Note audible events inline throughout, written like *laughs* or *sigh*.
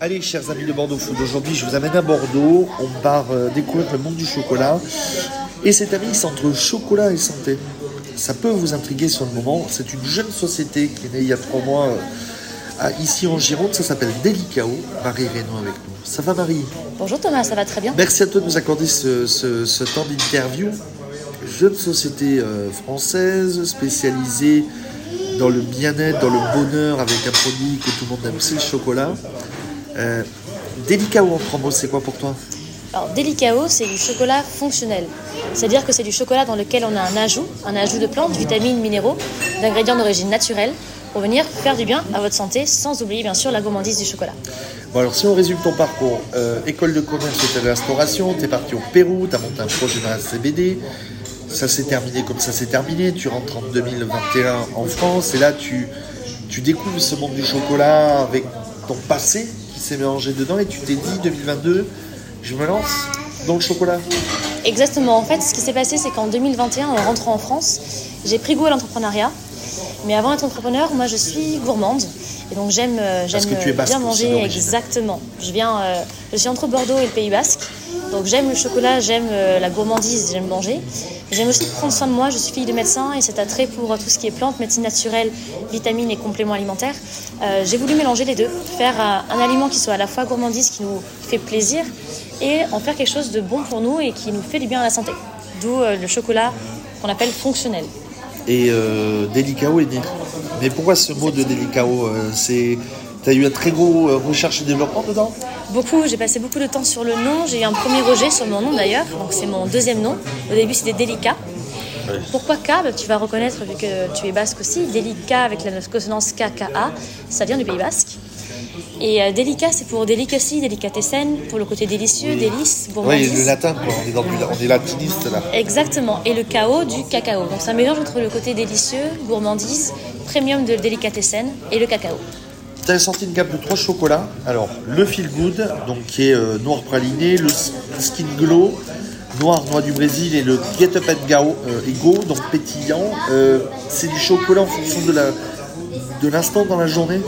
Allez, chers amis de Bordeaux Food, aujourd'hui je vous amène à Bordeaux. On part euh, découvrir le monde du chocolat. Et cet ami, c'est entre chocolat et santé. Ça peut vous intriguer sur le moment. C'est une jeune société qui est née il y a trois mois euh, ici en Gironde. Ça s'appelle Delicao. Marie Reynaud avec nous. Ça va, Marie? Bonjour Thomas, ça va très bien Merci à toi de nous accorder ce, ce- ce temps d'interview. Jeune société euh, française spécialisée dans le bien-être, dans le bonheur, avec un produit que tout le monde aime, c'est le chocolat. Euh, Delicao en mots, c'est quoi pour toi Alors Delicao, c'est du chocolat fonctionnel. C'est-à-dire que c'est du chocolat dans lequel on a un ajout, un ajout de plantes, vitamines, minéraux, d'ingrédients d'origine naturelle pour venir faire du bien à votre santé sans oublier bien sûr la gourmandise du chocolat. Bon alors si on résume ton parcours, euh, école de commerce et de restauration, t'es parti au Pérou, t'as monté un projet dans la CBD, ça s'est terminé comme ça s'est terminé, tu rentres en 2021 en France et là tu, tu découvres ce monde du chocolat avec ton passé qui s'est mélangé dedans et tu t'es dit 2022, je me lance dans le chocolat. Exactement, en fait ce qui s'est passé c'est qu'en 2021 en rentrant en France, j'ai pris goût à l'entrepreneuriat. Mais avant d'être entrepreneur, moi je suis gourmande et donc j'aime euh, j'aime bien manger exactement. Je viens euh, je suis entre Bordeaux et le Pays Basque. Donc j'aime le chocolat, j'aime euh, la gourmandise, j'aime manger. J'aime aussi prendre soin de moi, je suis fille de médecin et cet attrait pour euh, tout ce qui est plantes, médecine naturelle, vitamines et compléments alimentaires. Euh, j'ai voulu mélanger les deux, faire un aliment qui soit à la fois gourmandise, qui nous fait plaisir et en faire quelque chose de bon pour nous et qui nous fait du bien à la santé. D'où le chocolat qu'on appelle fonctionnel. Et euh, Delicao est. Mais pourquoi ce mot de Delicao c'est... T'as eu un très gros recherche et développement dedans? Beaucoup, j'ai passé beaucoup de temps sur le nom. J'ai eu un premier rejet sur mon nom d'ailleurs, donc c'est mon deuxième nom. Au début, c'était Délicat. Pourquoi K? Bah, Tu vas reconnaître, vu que tu es basque aussi, Délicat avec la consonance KKA, ça vient du Pays basque. Et euh, délicat, c'est pour delicacy, délicatessen, pour le côté délicieux, délice, Oui, gourmandise. le latin, quoi. On est, dans du- on est latiniste là. Exactement, et le KO du cacao. Donc c'est un mélange entre le côté délicieux, gourmandise, premium de délicatessen et le cacao. Tu as sorti une gamme de trois chocolats. Alors, le Feel Good, donc qui est euh, noir praliné, le Skin Glow, noir noix du Brésil et le Get Up and Go, euh, donc pétillant. Euh, c'est du chocolat en fonction de la de l'instant dans la journée.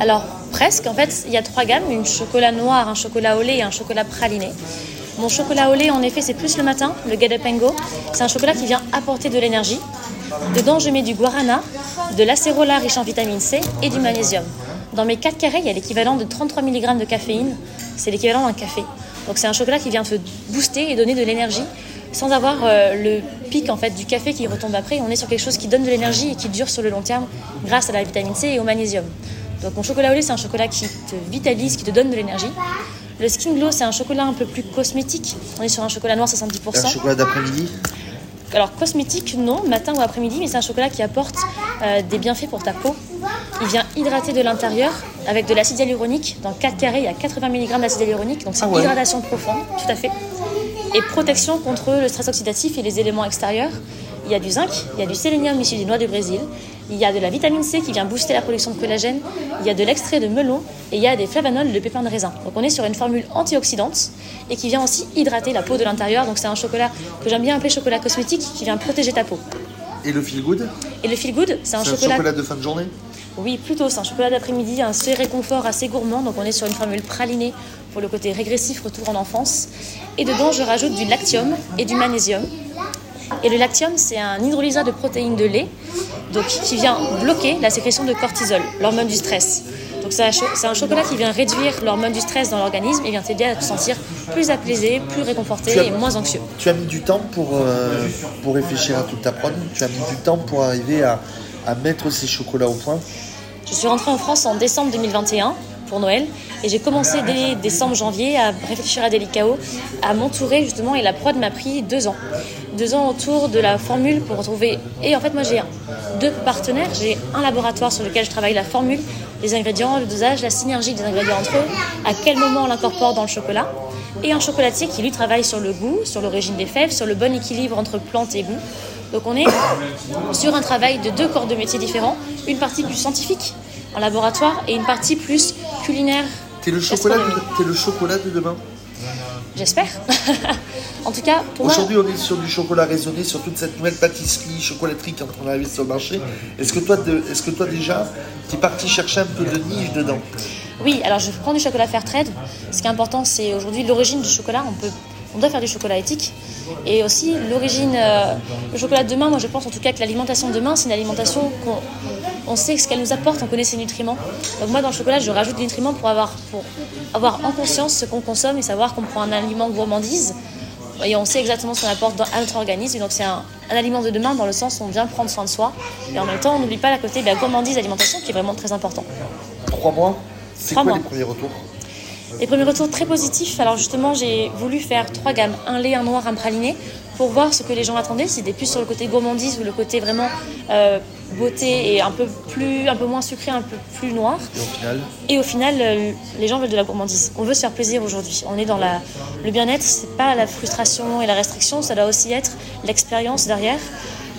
Alors, presque. En fait, il y a trois gammes une chocolat noir, un chocolat au lait et un chocolat praliné. Mon chocolat au lait, en effet, c'est plus le matin, le Get Up and Go. C'est un chocolat qui vient apporter de l'énergie. Dedans, je mets du guarana, de l'acérola riche en vitamine C et du magnésium. Dans mes 4 carrés, il y a l'équivalent de 33 mg de caféine. C'est l'équivalent d'un café. Donc, c'est un chocolat qui vient te booster et donner de l'énergie sans avoir euh, le pic en fait du café qui retombe après. On est sur quelque chose qui donne de l'énergie et qui dure sur le long terme grâce à la vitamine C et au magnésium. Donc mon chocolat au lait, c'est un chocolat qui te vitalise, qui te donne de l'énergie. Le Skin Glow, c'est un chocolat un peu plus cosmétique. On est sur un chocolat noir 70%. Un chocolat d'après-midi? Alors cosmétique, non, matin ou après-midi, mais c'est un chocolat qui apporte euh, des bienfaits pour ta peau. Il vient hydrater de l'intérieur avec de l'acide hyaluronique. Dans 4 carrés, il y a 80 mg d'acide hyaluronique, donc c'est Ah une hydratation profonde, tout à fait. Et protection contre le stress oxydatif et les éléments extérieurs. Il y a du zinc, il y a du sélénium issu des noix du Brésil, il y a de la vitamine C qui vient booster la production de collagène, il y a de l'extrait de melon et il y a des flavanols de pépins de raisin. Donc on est sur une formule antioxydante et qui vient aussi hydrater la peau de l'intérieur. Donc c'est un chocolat que j'aime bien appeler chocolat cosmétique qui vient protéger ta peau. Et le Feel Good, Et le feel good, c'est un c'est un chocolat. chocolat de fin de journée. Oui, plutôt, c'est un chocolat d'après-midi, un assez réconfort, assez gourmand. Donc on est sur une formule pralinée pour le côté régressif, retour en enfance. Et dedans, je rajoute du lactium et du magnésium. Et le lactium, c'est un hydrolysat de protéines de lait donc, qui vient bloquer la sécrétion de cortisol, l'hormone du stress. Donc c'est un, chocolat qui vient réduire l'hormone du stress dans l'organisme et vient t'aider à te sentir plus apaisé, plus réconforté as- et moins anxieux. Tu as mis du temps pour, euh, pour réfléchir à toute ta prod? Tu as mis du temps pour arriver à, à mettre ces chocolats au point? Je suis rentrée en France en décembre 2021 Noël et j'ai commencé dès décembre, janvier à réfléchir à Delicao, à m'entourer justement et la prod m'a pris deux ans. Deux ans autour de la formule pour retrouver. Et en fait, moi j'ai deux partenaires. J'ai un laboratoire sur lequel je travaille la formule, les ingrédients, le dosage, la synergie des ingrédients entre eux, à quel moment on l'incorpore dans le chocolat. Et un chocolatier qui lui travaille sur le goût, sur l'origine des fèves, sur le bon équilibre entre plantes et goût. Donc on est sur un travail de deux corps de métiers différents, une partie plus scientifique en laboratoire et une partie plus culinaire. T'es le chocolat, de, t'es le chocolat de demain? J'espère. *laughs* en tout cas, pour Aujourd'hui, on est sur du chocolat raisonné, sur toute cette nouvelle pâtisserie, chocolaterie qui est en train d'arriver sur le marché. Est-ce que toi, est-ce que toi déjà, tu es parti chercher un peu de niche dedans? Oui, alors je prends du chocolat Fairtrade. Ce qui est important, c'est aujourd'hui l'origine du chocolat. On, peut, on doit faire du chocolat éthique. Et aussi l'origine, euh, le chocolat de demain, moi je pense en tout cas que l'alimentation de demain, c'est une alimentation qu'on on sait ce qu'elle nous apporte, on connaît ses nutriments. Donc moi dans le chocolat, je rajoute des nutriments pour avoir, pour avoir en conscience ce qu'on consomme et savoir qu'on prend un aliment gourmandise. Et on sait exactement ce qu'on apporte dans- à notre organisme. Donc c'est un, un aliment de demain dans le sens où on vient prendre soin de soi. Et en même temps, on n'oublie pas la côté de la gourmandise alimentation qui est vraiment très important. Trois mois C'est Trois quoi mois. les premiers retours Les premiers retours très positifs. Alors justement, j'ai voulu faire trois gammes, un lait, un noir, un praliné, pour voir ce que les gens attendaient. Si c'était plus sur le côté gourmandise ou le côté vraiment euh, beauté et un peu plus, un peu moins sucré, un peu plus noir. Et au final Et au final, euh, les gens veulent de la gourmandise. On veut se faire plaisir aujourd'hui. On est dans la, le bien-être. C'est pas la frustration et la restriction. Ça doit aussi être l'expérience derrière.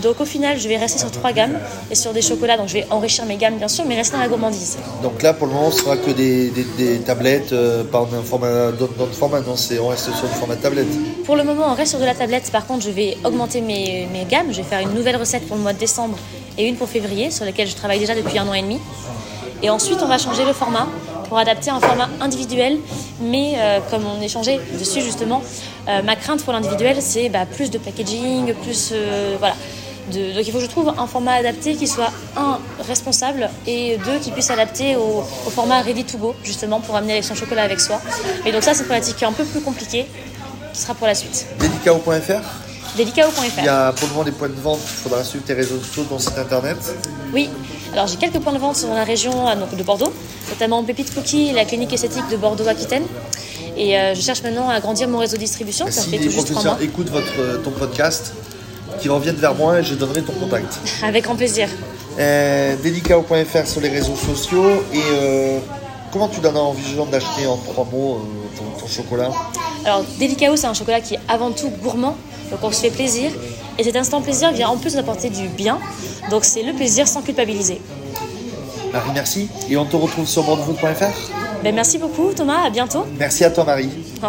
Donc au final, je vais rester sur trois gammes et sur des chocolats. Donc je vais enrichir mes gammes bien sûr, mais rester dans la gourmandise. Donc là, pour le moment, ce sera que des, des- des tablettes, euh, pas d'un format, d'autres formats, non, on reste sur le format tablette. Pour le moment, on reste sur de la tablette. Par contre, je vais augmenter mes, mes gammes. Je vais faire une nouvelle recette pour le mois de décembre et une pour février, sur lesquelles je travaille déjà depuis un an et demi. Et ensuite, on va changer le format pour adapter un format individuel. Mais euh, comme on échangeait dessus justement, euh, ma crainte pour l'individuel, c'est bah, plus de packaging, plus euh, voilà. De- donc il faut que je trouve un format adapté qui soit un responsable et deux qui puisse s'adapter au, au format ready to go justement pour amener avec son chocolat avec soi. Et donc ça c'est une problématique qui est un peu plus compliquée qui sera pour la suite. Délicao.fr Il y Delicao.fr. a pour le moment des points de vente, il faudra suivre tes réseaux sociaux, ton site internet. Oui, alors j'ai quelques points de vente dans la région donc de Bordeaux, notamment Pépite Cookie et la clinique esthétique de Bordeaux-Aquitaine. Et euh, je cherche maintenant à agrandir mon réseau de distribution, ça si fait les tout juste écoutent votre, euh, ton podcast, qu'ils reviennent vers moi et je donnerai ton contact. Avec grand plaisir. Euh, Delicao.fr sur les réseaux sociaux et euh, comment tu donnes envie aux gens d'acheter en trois mots euh, ton, ton chocolat? Alors Delicao c'est un chocolat qui est avant tout gourmand, donc on se fait plaisir. Et cet instant plaisir vient en plus nous apporter du bien, donc c'est le plaisir sans culpabiliser. Marie, merci. Et on te retrouve sur bordeauxfood.fr. Ben, merci beaucoup Thomas, à bientôt. Merci à toi Marie.